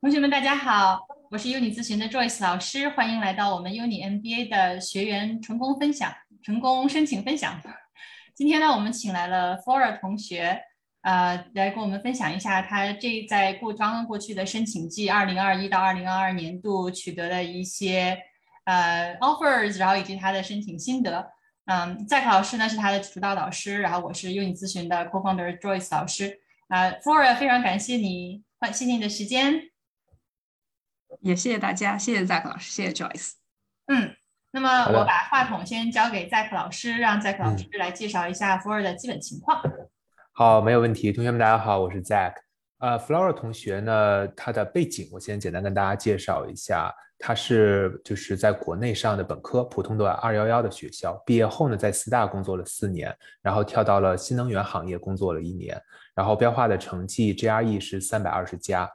同学们，大家好，我是 Uni 咨询的 Joyce 老师，欢迎来到我们 Uni MBA 的学员成功分享、成功申请分享。今天呢，我们请来了 Flora 同学，呃，来跟我们分享一下他这在过刚刚过去的申请季2021到2022年度取得的一些呃 offers，然后以及他的申请心得。嗯在考老师呢是他的主导导师，然后我是 Uni 咨询的 Co-founder Joyce 老师。啊，Flora，非常感谢你，欢谢谢你的时间。也谢谢大家，谢谢 Zack 老师，谢谢 Joyce。嗯，那么我把话筒先交给 Zack 老师，让 Zack 老师来介绍一下 Flora 的基本情况。好，没有问题。同学们，大家好，我是 Zack。呃，Flora 同学呢，他的背景我先简单跟大家介绍一下。他是就是在国内上的本科，普通的二幺幺的学校，毕业后呢，在四大工作了四年，然后跳到了新能源行业工作了一年，然后标化的成绩 GRE 是三百二十加。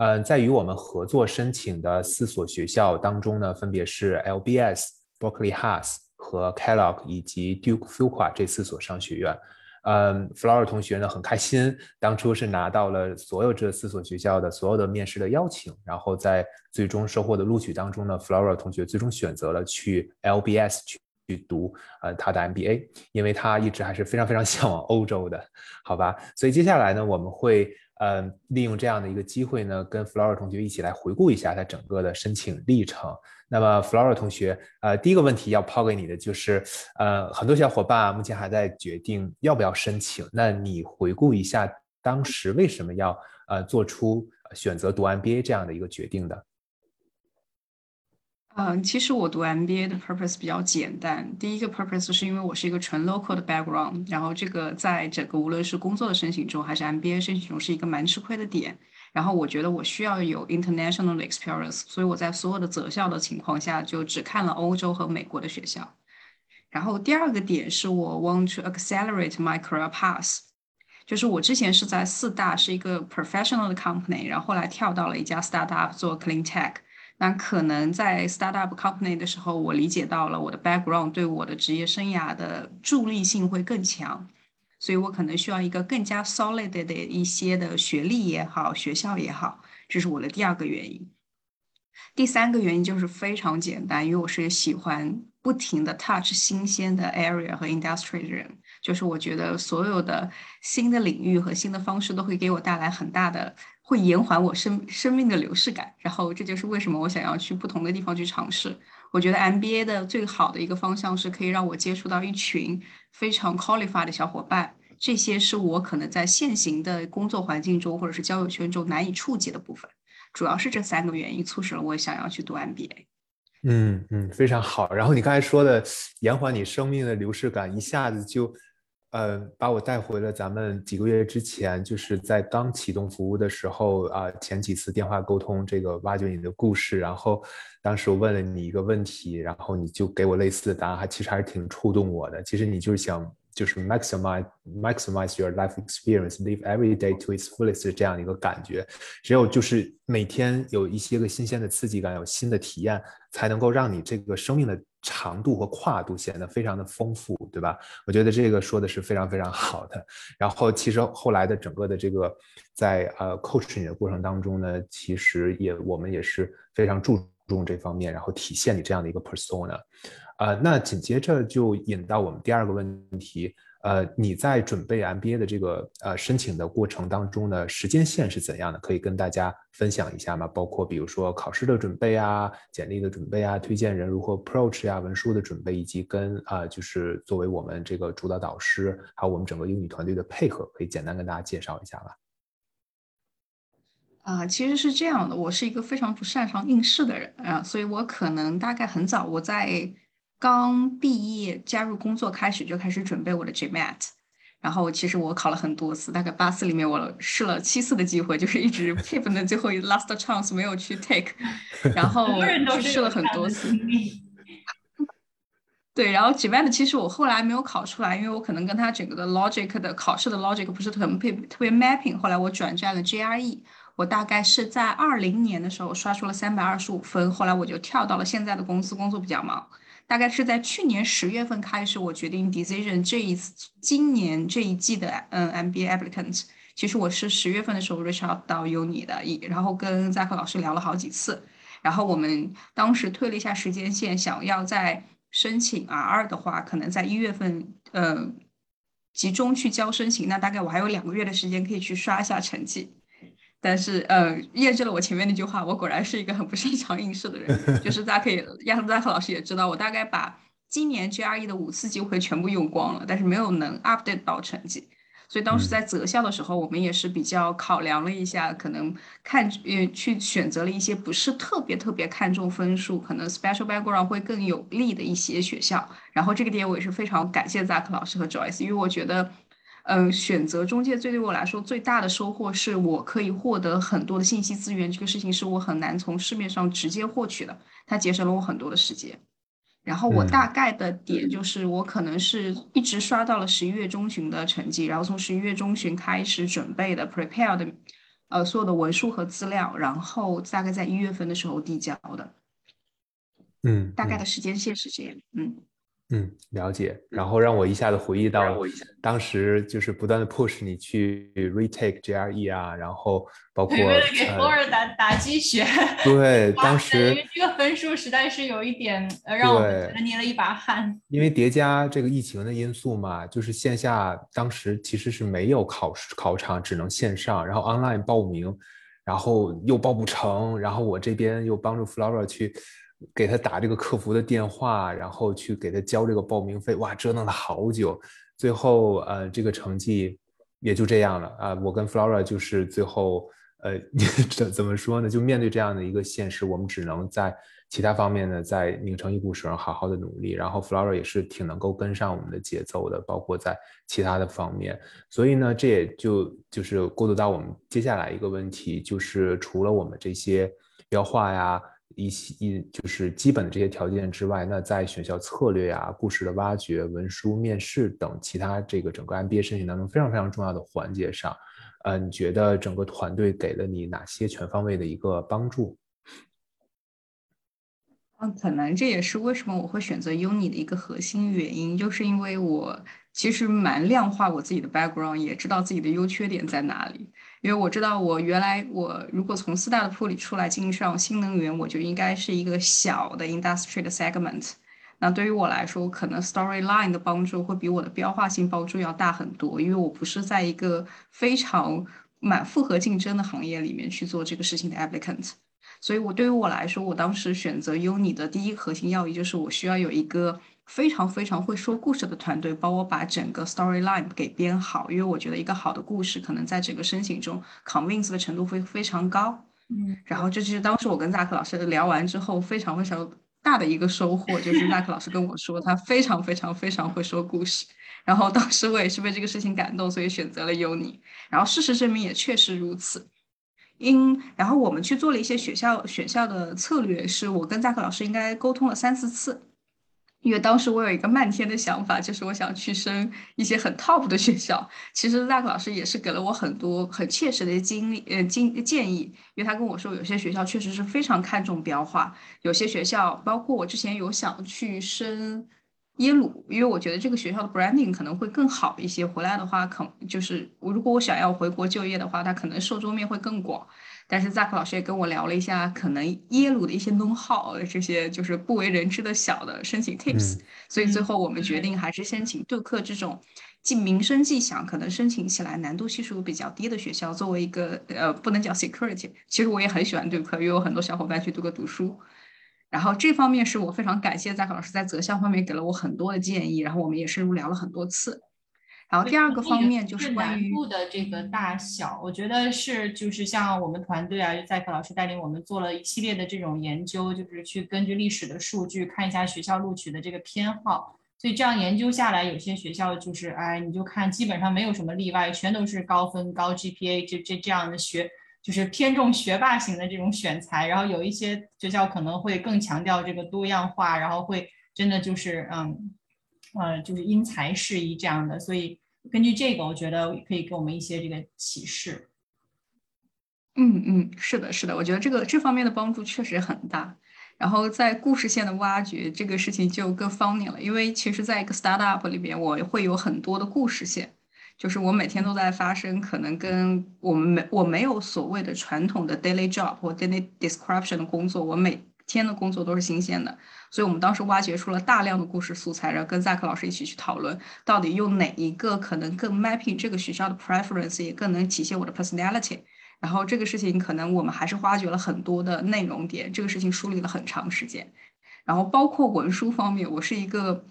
嗯，在与我们合作申请的四所学校当中呢，分别是 LBS、Berkeley Haas 和 Kellogg 以及 Duke Fuqua 这四所商学院。嗯，Flora 同学呢很开心，当初是拿到了所有这四所学校的所有的面试的邀请，然后在最终收获的录取当中呢，Flora 同学最终选择了去 LBS 去去读呃他的 MBA，因为他一直还是非常非常 向往欧洲的，好吧？所以接下来呢，我们会。呃，利用这样的一个机会呢，跟 Flora 同学一起来回顾一下他整个的申请历程。那么，Flora 同学，呃，第一个问题要抛给你的就是，呃，很多小伙伴目前还在决定要不要申请。那你回顾一下当时为什么要呃做出选择读 MBA 这样的一个决定的？嗯，其实我读 MBA 的 purpose 比较简单。第一个 purpose 是因为我是一个纯 local 的 background，然后这个在整个无论是工作的申请中还是 MBA 申请中是一个蛮吃亏的点。然后我觉得我需要有 international experience，所以我在所有的择校的情况下就只看了欧洲和美国的学校。然后第二个点是我 want to accelerate my career path，就是我之前是在四大是一个 professional 的 company，然后后来跳到了一家 startup 做 clean tech。那可能在 startup company 的时候，我理解到了我的 background 对我的职业生涯的助力性会更强，所以我可能需要一个更加 solid 的一些的学历也好，学校也好，这是我的第二个原因。第三个原因就是非常简单，因为我是喜欢不停的 touch 新鲜的 area 和 industry 的人，就是我觉得所有的新的领域和新的方式都会给我带来很大的。会延缓我生生命的流逝感，然后这就是为什么我想要去不同的地方去尝试。我觉得 MBA 的最好的一个方向是可以让我接触到一群非常 qualified 的小伙伴，这些是我可能在现行的工作环境中或者是交友圈中难以触及的部分。主要是这三个原因促使了我想要去读 MBA。嗯嗯，非常好。然后你刚才说的延缓你生命的流逝感，一下子就。呃，把我带回了咱们几个月之前，就是在刚启动服务的时候啊，前几次电话沟通，这个挖掘你的故事，然后当时我问了你一个问题，然后你就给我类似的答案，还其实还是挺触动我的。其实你就是想。就是 maximize maximize your life experience, live every day to its fullest 这样的一个感觉。只有就是每天有一些个新鲜的刺激感，有新的体验，才能够让你这个生命的长度和跨度显得非常的丰富，对吧？我觉得这个说的是非常非常好的。然后其实后来的整个的这个在呃 coach 你的过程当中呢，其实也我们也是非常注重这方面，然后体现你这样的一个 persona。呃，那紧接着就引到我们第二个问题，呃，你在准备 MBA 的这个呃申请的过程当中呢，时间线是怎样的？可以跟大家分享一下吗？包括比如说考试的准备啊、简历的准备啊、推荐人如何 approach 呀、文书的准备，以及跟啊就是作为我们这个主导导师，还有我们整个英语团队的配合，可以简单跟大家介绍一下吧？啊，其实是这样的，我是一个非常不擅长应试的人啊，所以我可能大概很早我在。刚毕业加入工作开始就开始准备我的 GMAT，然后其实我考了很多次，大概八次里面我试了七次的机会，就是一直 keep 的最后一 last chance 没有去 take，然后试了很多次。对，然后 GMAT 其实我后来没有考出来，因为我可能跟他整个的 logic 的考试的 logic 不是特别特别 mapping，后来我转战了 GRE，我大概是在二零年的时候刷出了三百二十五分，后来我就跳到了现在的公司工作比较忙。大概是在去年十月份开始，我决定 decision 这一次今年这一季的嗯 MBA applicant。其实我是十月份的时候 reach out 到 Uni 的，然后跟扎克老师聊了好几次，然后我们当时推了一下时间线，想要在申请 R 二的话，可能在一月份呃集中去交申请，那大概我还有两个月的时间可以去刷一下成绩。但是，呃，验证了我前面那句话，我果然是一个很不擅长应试的人。就是大家可以，亚特扎克老师也知道，我大概把今年 GRE 的五次机会全部用光了，但是没有能 update 到成绩。所以当时在择校的时候，我们也是比较考量了一下，可能看呃去选择了一些不是特别特别看重分数，可能 special background 会更有利的一些学校。然后这个点我也是非常感谢扎克老师和 Joyce，因为我觉得。嗯，选择中介最对我来说最大的收获是我可以获得很多的信息资源，这个事情是我很难从市面上直接获取的，它节省了我很多的时间。然后我大概的点就是，我可能是一直刷到了十一月中旬的成绩，然后从十一月中旬开始准备的 prepare 的，呃，所有的文书和资料，然后大概在一月份的时候递交的。嗯，大概的时间线是这样，嗯。嗯，了解。然后让我一下子回忆到当时就是不断的 push 你去 retake GRE 啊，然后包括为了给 f o r 打打鸡血。对，当时因为这个分数实在是有一点呃让我觉得捏了一把汗。因为叠加这个疫情的因素嘛，就是线下当时其实是没有考试考场，只能线上，然后 online 报名，然后又报不成，然后我这边又帮助 Flora 去。给他打这个客服的电话，然后去给他交这个报名费，哇，折腾了好久，最后呃，这个成绩也就这样了啊。我跟 Flora 就是最后呃，怎怎么说呢？就面对这样的一个现实，我们只能在其他方面呢，在拧成一股绳，好好的努力。然后 Flora 也是挺能够跟上我们的节奏的，包括在其他的方面。所以呢，这也就就是过渡到我们接下来一个问题，就是除了我们这些标化呀。一些一就是基本的这些条件之外，那在选校策略呀、故事的挖掘、文书面试等其他这个整个 MBA 申请当中非常非常重要的环节上，呃，你觉得整个团队给了你哪些全方位的一个帮助？嗯，可能这也是为什么我会选择 Uni 的一个核心原因，就是因为我其实蛮量化我自己的 background，也知道自己的优缺点在哪里。因为我知道，我原来我如果从四大的铺里出来进上新能源，我就应该是一个小的 industry 的 segment。那对于我来说，可能 storyline 的帮助会比我的标化性帮助要大很多，因为我不是在一个非常满复合竞争的行业里面去做这个事情的 applicant。所以，我对于我来说，我当时选择 Uni 的第一核心要义就是我需要有一个。非常非常会说故事的团队帮我把整个 storyline 给编好，因为我觉得一个好的故事可能在整个申请中 convince 的程度会非常高。嗯，然后这就是当时我跟扎克老师聊完之后非常非常大的一个收获，就是扎克老师跟我说他非常非常非常会说故事。然后当时我也是被这个事情感动，所以选择了 Uni。然后事实证明也确实如此。因然后我们去做了一些学校选校的策略，是我跟扎克老师应该沟通了三四次。因为当时我有一个漫天的想法，就是我想去升一些很 top 的学校。其实 Zack 老师也是给了我很多很切实的经历，呃，经建议。因为他跟我说，有些学校确实是非常看重标化，有些学校，包括我之前有想去升耶鲁，因为我觉得这个学校的 branding 可能会更好一些。回来的话，可就是我如果我想要回国就业的话，它可能受众面会更广。但是 Zack 老师也跟我聊了一下，可能耶鲁的一些 know how，这些就是不为人知的小的申请 tips，所以最后我们决定还是先请杜克这种既名声既响，可能申请起来难度系数比较低的学校，作为一个呃不能讲 security，其实我也很喜欢杜克，因为有很多小伙伴去杜克读书，然后这方面是我非常感谢 Zack 老师在择校方面给了我很多的建议，然后我们也深入聊了很多次。然后第二个方面就是关于难度的这个大小，我觉得是就是像我们团队啊，在课老师带领我们做了一系列的这种研究，就是去根据历史的数据看一下学校录取的这个偏好。所以这样研究下来，有些学校就是哎，你就看基本上没有什么例外，全都是高分高 GPA 这这这样的学，就是偏重学霸型的这种选材。然后有一些学校可能会更强调这个多样化，然后会真的就是嗯。呃，就是因材施宜这样的，所以根据这个，我觉得可以给我们一些这个启示。嗯嗯，是的，是的，我觉得这个这方面的帮助确实很大。然后在故事线的挖掘这个事情就更方便了，因为其实在一个 startup 里边，我会有很多的故事线，就是我每天都在发生，可能跟我们没我没有所谓的传统的 daily job 或 daily description 的工作，我每天的工作都是新鲜的，所以我们当时挖掘出了大量的故事素材，然后跟 Zack 老师一起去讨论，到底用哪一个可能更 mapping 这个学校的 preference，也更能体现我的 personality。然后这个事情可能我们还是挖掘了很多的内容点，这个事情梳理了很长时间。然后包括文书方面，我是一个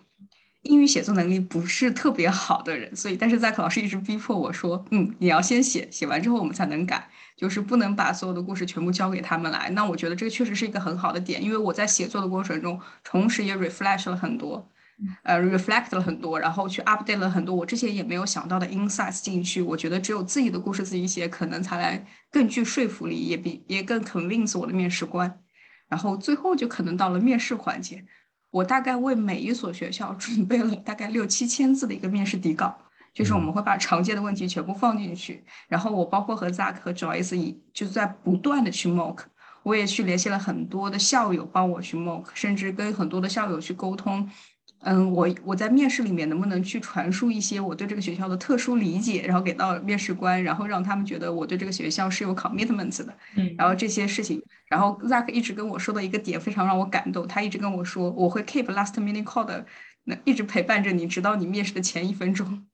英语写作能力不是特别好的人，所以但是 Zack 老师一直逼迫我说，嗯，你要先写，写完之后我们才能改，就是不能把所有的故事全部交给他们来。那我觉得这个确实是一个很好的点，因为我在写作的过程中，同时也 refresh 了很多。呃，reflect 了很多，然后去 update 了很多我之前也没有想到的 insights 进去。我觉得只有自己的故事自己写，可能才来更具说服力，也比也更 convince 我的面试官。然后最后就可能到了面试环节，我大概为每一所学校准备了大概六七千字的一个面试底稿，就是我们会把常见的问题全部放进去。然后我包括和 Zack 和 Joyce 以就是在不断的去 mock，我也去联系了很多的校友帮我去 mock，甚至跟很多的校友去沟通。嗯，我我在面试里面能不能去传输一些我对这个学校的特殊理解，然后给到面试官，然后让他们觉得我对这个学校是有 commitment 的。嗯，然后这些事情，然后 Zack 一直跟我说的一个点非常让我感动，他一直跟我说我会 keep last minute call 的，那一直陪伴着你，直到你面试的前一分钟。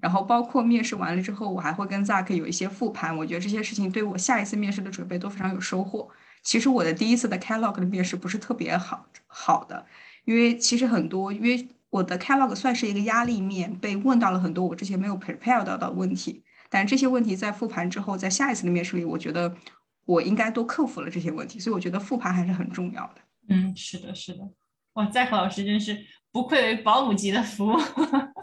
然后包括面试完了之后，我还会跟 Zack 有一些复盘，我觉得这些事情对我下一次面试的准备都非常有收获。其实我的第一次的 Kellogg 的面试不是特别好好的。因为其实很多，因为我的 catalog 算是一个压力面，被问到了很多我之前没有 prepare 到的问题。但这些问题在复盘之后，在下一次的面试里，我觉得我应该都克服了这些问题。所以我觉得复盘还是很重要的。嗯，是的，是的。哇，在和老师真是不愧为保姆级的服务。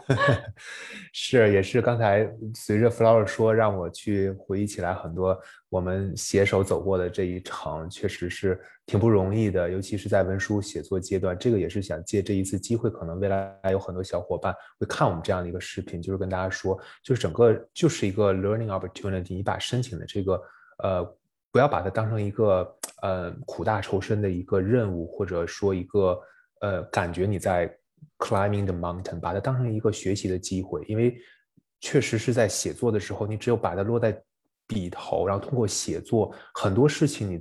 是，也是刚才随着 Flower 说，让我去回忆起来很多我们携手走过的这一程，确实是挺不容易的，尤其是在文书写作阶段。这个也是想借这一次机会，可能未来有很多小伙伴会看我们这样的一个视频，就是跟大家说，就是整个就是一个 learning opportunity，你把申请的这个呃，不要把它当成一个呃苦大仇深的一个任务，或者说一个呃感觉你在。Climbing the mountain，把它当成一个学习的机会，因为确实是在写作的时候，你只有把它落在笔头，然后通过写作，很多事情你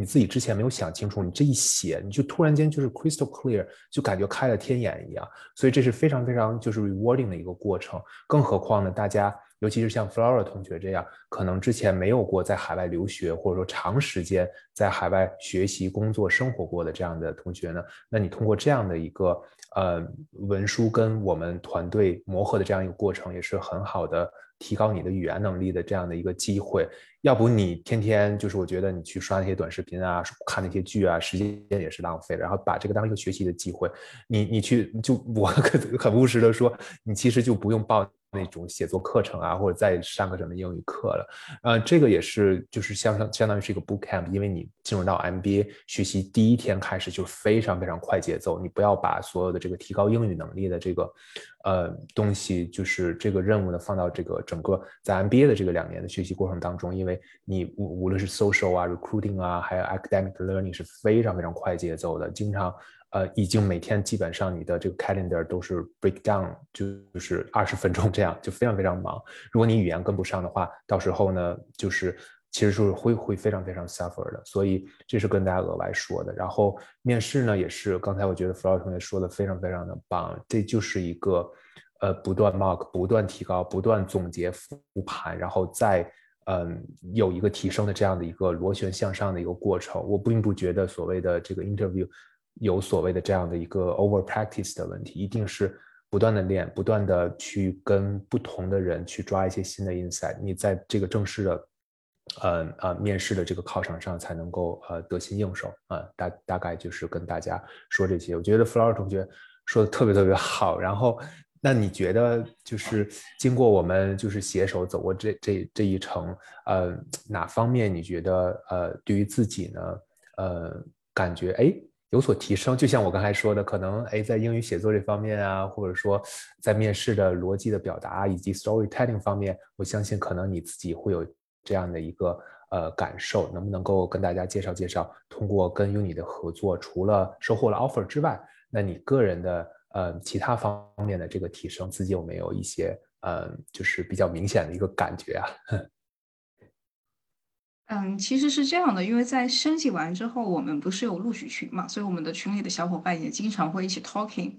你自己之前没有想清楚，你这一写，你就突然间就是 crystal clear，就感觉开了天眼一样，所以这是非常非常就是 rewarding 的一个过程。更何况呢，大家。尤其是像 Flora 同学这样，可能之前没有过在海外留学，或者说长时间在海外学习、工作、生活过的这样的同学呢，那你通过这样的一个呃文书跟我们团队磨合的这样一个过程，也是很好的提高你的语言能力的这样的一个机会。要不你天天就是我觉得你去刷那些短视频啊，看那些剧啊，时间也是浪费。然后把这个当一个学习的机会，你你去就我很很务实的说，你其实就不用报。那种写作课程啊，或者再上个什么英语课了，呃，这个也是就是相相相当于是一个 boot camp，因为你进入到 MBA 学习第一天开始就非常非常快节奏，你不要把所有的这个提高英语能力的这个呃东西，就是这个任务呢放到这个整个在 MBA 的这个两年的学习过程当中，因为你无无论是 social 啊、recruiting 啊，还有 academic learning 是非常非常快节奏的，经常。呃，已经每天基本上你的这个 calendar 都是 break down，就就是二十分钟这样，就非常非常忙。如果你语言跟不上的话，到时候呢，就是其实是会会非常非常 suffer 的。所以这是跟大家额外说的。然后面试呢，也是刚才我觉得 Flower 同学说的非常非常的棒，这就是一个呃不断 mark、不断提高、不断总结复盘，然后再嗯有一个提升的这样的一个螺旋向上的一个过程。我并不觉得所谓的这个 interview。有所谓的这样的一个 over practice 的问题，一定是不断的练，不断的去跟不同的人去抓一些新的 insight，你在这个正式的，呃呃面试的这个考场上才能够呃得心应手啊。大大概就是跟大家说这些，我觉得 Flower 同学说的特别特别好。然后，那你觉得就是经过我们就是携手走过这这这一程，呃，哪方面你觉得呃对于自己呢，呃感觉哎？有所提升，就像我刚才说的，可能哎，在英语写作这方面啊，或者说在面试的逻辑的表达以及 storytelling 方面，我相信可能你自己会有这样的一个呃感受，能不能够跟大家介绍介绍，通过跟 Uni 的合作，除了收获了 offer 之外，那你个人的呃其他方面的这个提升，自己有没有一些呃就是比较明显的一个感觉啊？嗯，其实是这样的，因为在申请完之后，我们不是有录取群嘛，所以我们的群里的小伙伴也经常会一起 talking，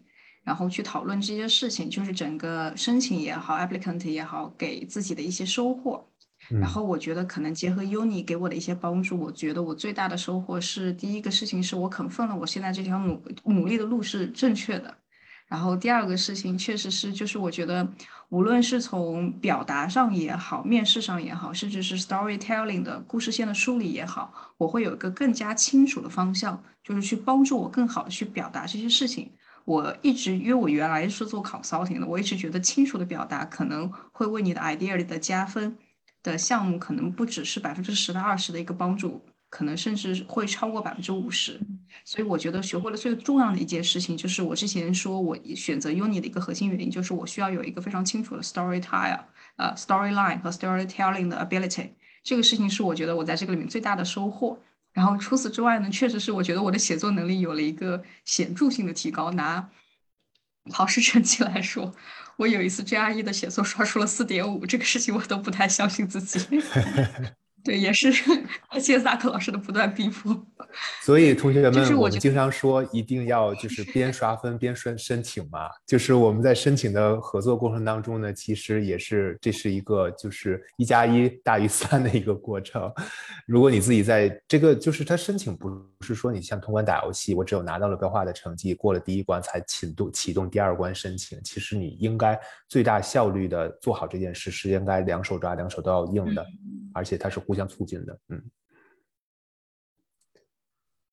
然后去讨论这些事情，就是整个申请也好，applicant 也好，给自己的一些收获。然后我觉得可能结合 Uni 给我的一些帮助，我觉得我最大的收获是第一个事情是我肯奋了，我现在这条努努力的路是正确的。然后第二个事情确实是，就是我觉得无论是从表达上也好，面试上也好，甚至是 storytelling 的故事线的梳理也好，我会有一个更加清楚的方向，就是去帮助我更好的去表达这些事情。我一直因为我原来是做 consulting 的，我一直觉得清楚的表达可能会为你的 idea 里的加分的项目，可能不只是百分之十到二十的一个帮助。可能甚至会超过百分之五十，所以我觉得学会了最重要的一件事情，就是我之前说我选择 Uni 的一个核心原因，就是我需要有一个非常清楚的 storytell，呃，storyline 和 storytelling 的 ability。这个事情是我觉得我在这个里面最大的收获。然后除此之外呢，确实是我觉得我的写作能力有了一个显著性的提高。拿考试成绩来说，我有一次 GRE 的写作刷出了四点五，这个事情我都不太相信自己。对，也是谢谢萨克老师的不断逼迫。所以同学们，我们经常说一定要就是边刷分边申申请嘛。就是我们在申请的合作过程当中呢，其实也是这是一个就是一加一大于三的一个过程。如果你自己在这个就是他申请不是说你像通关打游戏，我只有拿到了标化的成绩，过了第一关才启动启动第二关申请。其实你应该最大效率的做好这件事，是应该两手抓，两手都要硬的，而且它是互相促进的，嗯。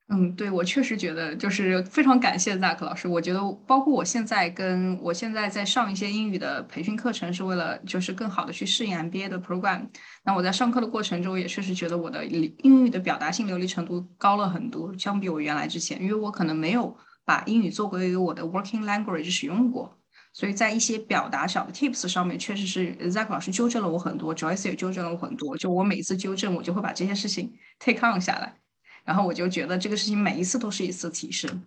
嗯，对我确实觉得就是非常感谢 Zack 老师。我觉得包括我现在跟我现在在上一些英语的培训课程，是为了就是更好的去适应 MBA 的 program。那我在上课的过程中，也确实觉得我的英语的表达性流利程度高了很多，相比我原来之前，因为我可能没有把英语作为我的 working language 使用过，所以在一些表达小的 tips 上面，确实是 Zack 老师纠正了我很多，Joyce 也纠正了我很多。就我每次纠正，我就会把这些事情 take on 下来。然后我就觉得这个事情每一次都是一次提升。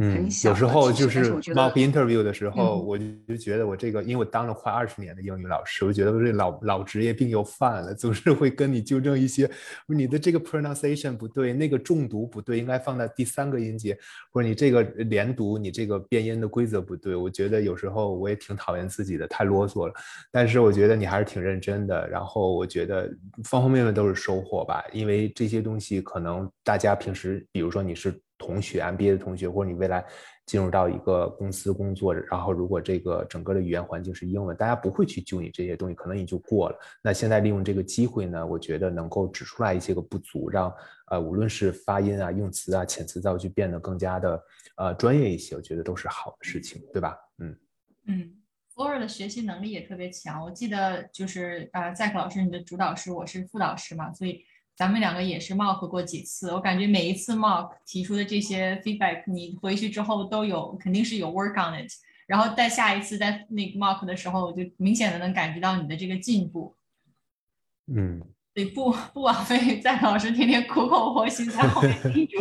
嗯，有时候就是 mock interview 的时候，我就觉得我这个，因为我当了快二十年的英语老师，我觉得我这老老职业病又犯了，总是会跟你纠正一些你的这个 pronunciation 不对，那个重读不对，应该放在第三个音节，或者你这个连读，你这个变音的规则不对。我觉得有时候我也挺讨厌自己的，太啰嗦了。但是我觉得你还是挺认真的，然后我觉得方方面面都是收获吧，因为这些东西可能大家平时，比如说你是。同学，MBA 的同学，或者你未来进入到一个公司工作，然后如果这个整个的语言环境是英文，大家不会去揪你这些东西，可能你就过了。那现在利用这个机会呢，我觉得能够指出来一些个不足，让呃无论是发音啊、用词啊、遣词造句变得更加的呃专业一些，我觉得都是好的事情，对吧？嗯嗯，Flora 的学习能力也特别强，我记得就是呃 Zack 老师你的主导师，我是副导师嘛，所以。咱们两个也是 mock 过几次，我感觉每一次 mock 提出的这些 feedback，你回去之后都有肯定是有 work on it，然后在下一次在那个 mock 的时候，我就明显的能感觉到你的这个进步。嗯，对，不不枉费 在老师天天苦口婆心在后面叮嘱。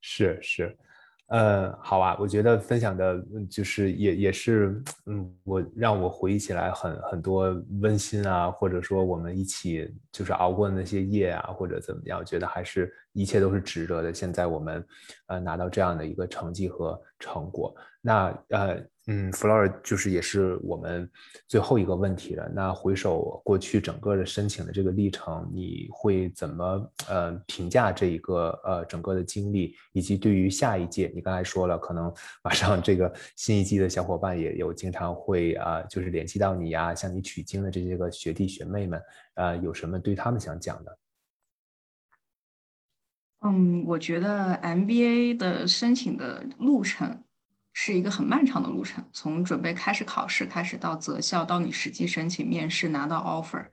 是 是。呃，好啊，我觉得分享的，就是也也是，嗯，我让我回忆起来很很多温馨啊，或者说我们一起就是熬过的那些夜啊，或者怎么样，我觉得还是一切都是值得的。现在我们呃拿到这样的一个成绩和成果，那呃。嗯，Flora 就是也是我们最后一个问题了。那回首过去整个的申请的这个历程，你会怎么呃评价这一个呃整个的经历，以及对于下一届，你刚才说了，可能马上这个新一季的小伙伴也有经常会啊，就是联系到你呀，向你取经的这些个学弟学妹们，呃，有什么对他们想讲的？嗯，我觉得 MBA 的申请的路程。是一个很漫长的路程，从准备开始考试开始到择校，到你实际申请面试拿到 offer，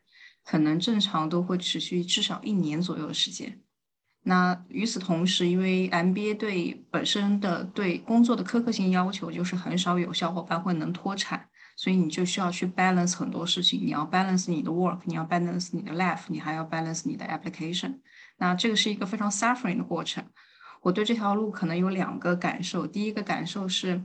可能正常都会持续至少一年左右的时间。那与此同时，因为 MBA 对本身的对工作的苛刻性要求，就是很少有小伙伴会能脱产，所以你就需要去 balance 很多事情，你要 balance 你的 work，你要 balance 你的 life，你还要 balance 你的 application。那这个是一个非常 suffering 的过程。我对这条路可能有两个感受，第一个感受是，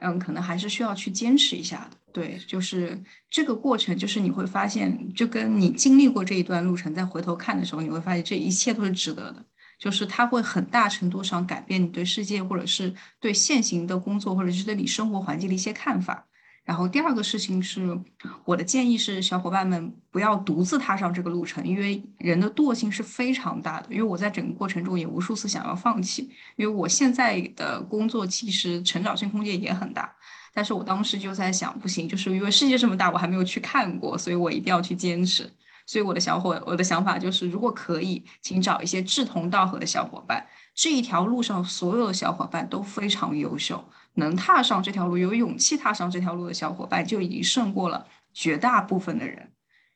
嗯，可能还是需要去坚持一下的。对，就是这个过程，就是你会发现，就跟你经历过这一段路程，再回头看的时候，你会发现这一切都是值得的。就是它会很大程度上改变你对世界，或者是对现行的工作，或者是对你生活环境的一些看法。然后第二个事情是，我的建议是，小伙伴们不要独自踏上这个路程，因为人的惰性是非常大的。因为我在整个过程中也无数次想要放弃，因为我现在的工作其实成长性空间也很大，但是我当时就在想，不行，就是因为世界这么大，我还没有去看过，所以我一定要去坚持。所以我的小伙，我的想法就是，如果可以，请找一些志同道合的小伙伴。这一条路上，所有的小伙伴都非常优秀。能踏上这条路，有勇气踏上这条路的小伙伴就已经胜过了绝大部分的人。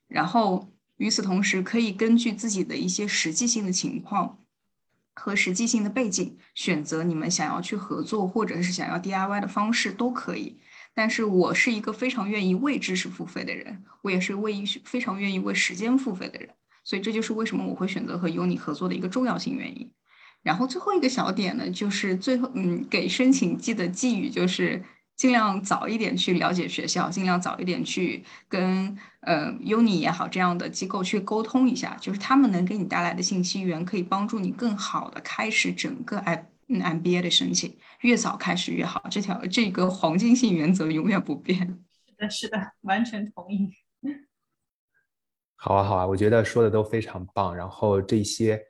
然后与此同时，可以根据自己的一些实际性的情况和实际性的背景，选择你们想要去合作或者是想要 DIY 的方式都可以。但是我是一个非常愿意为知识付费的人，我也是为非常愿意为时间付费的人，所以这就是为什么我会选择和有你合作的一个重要性原因。然后最后一个小点呢，就是最后嗯，给申请季的寄语就是尽量早一点去了解学校，尽量早一点去跟呃 Uni 也好这样的机构去沟通一下，就是他们能给你带来的信息源可以帮助你更好的开始整个 M MBA 的申请，越早开始越好。这条这个黄金性原则永远不变。是的，是的，完全同意。好啊，好啊，我觉得说的都非常棒。然后这些。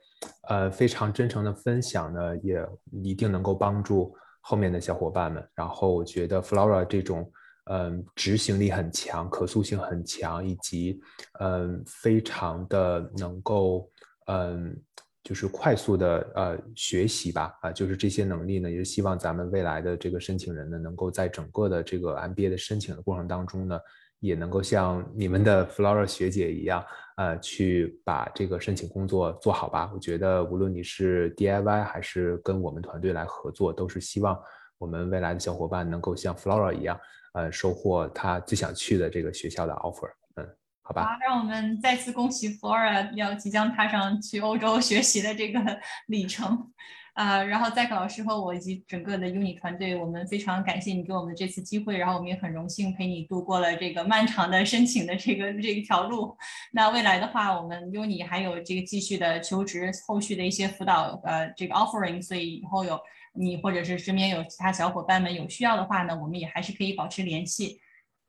呃，非常真诚的分享呢，也一定能够帮助后面的小伙伴们。然后我觉得 Flora 这种，嗯，执行力很强、可塑性很强，以及嗯，非常的能够，嗯，就是快速的呃学习吧，啊，就是这些能力呢，也是希望咱们未来的这个申请人呢，能够在整个的这个 MBA 的申请的过程当中呢。也能够像你们的 Flora 学姐一样，呃，去把这个申请工作做好吧。我觉得无论你是 DIY 还是跟我们团队来合作，都是希望我们未来的小伙伴能够像 Flora 一样，呃，收获他最想去的这个学校的 offer。嗯，好吧。让我们再次恭喜 Flora 要即将踏上去欧洲学习的这个 里程。啊，然后再克老师和我以及整个的 Uni 团队，我们非常感谢你给我们这次机会，然后我们也很荣幸陪你度过了这个漫长的申请的这个这一条路。那未来的话，我们 Uni 还有这个继续的求职，后续的一些辅导，呃，这个 offering，所以以后有你或者是身边有其他小伙伴们有需要的话呢，我们也还是可以保持联系。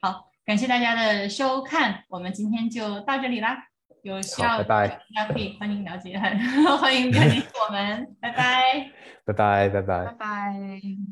好，感谢大家的收看，我们今天就到这里啦。有需要大家可以欢迎了解，欢迎联系 我们，拜拜，拜拜，拜拜，拜拜。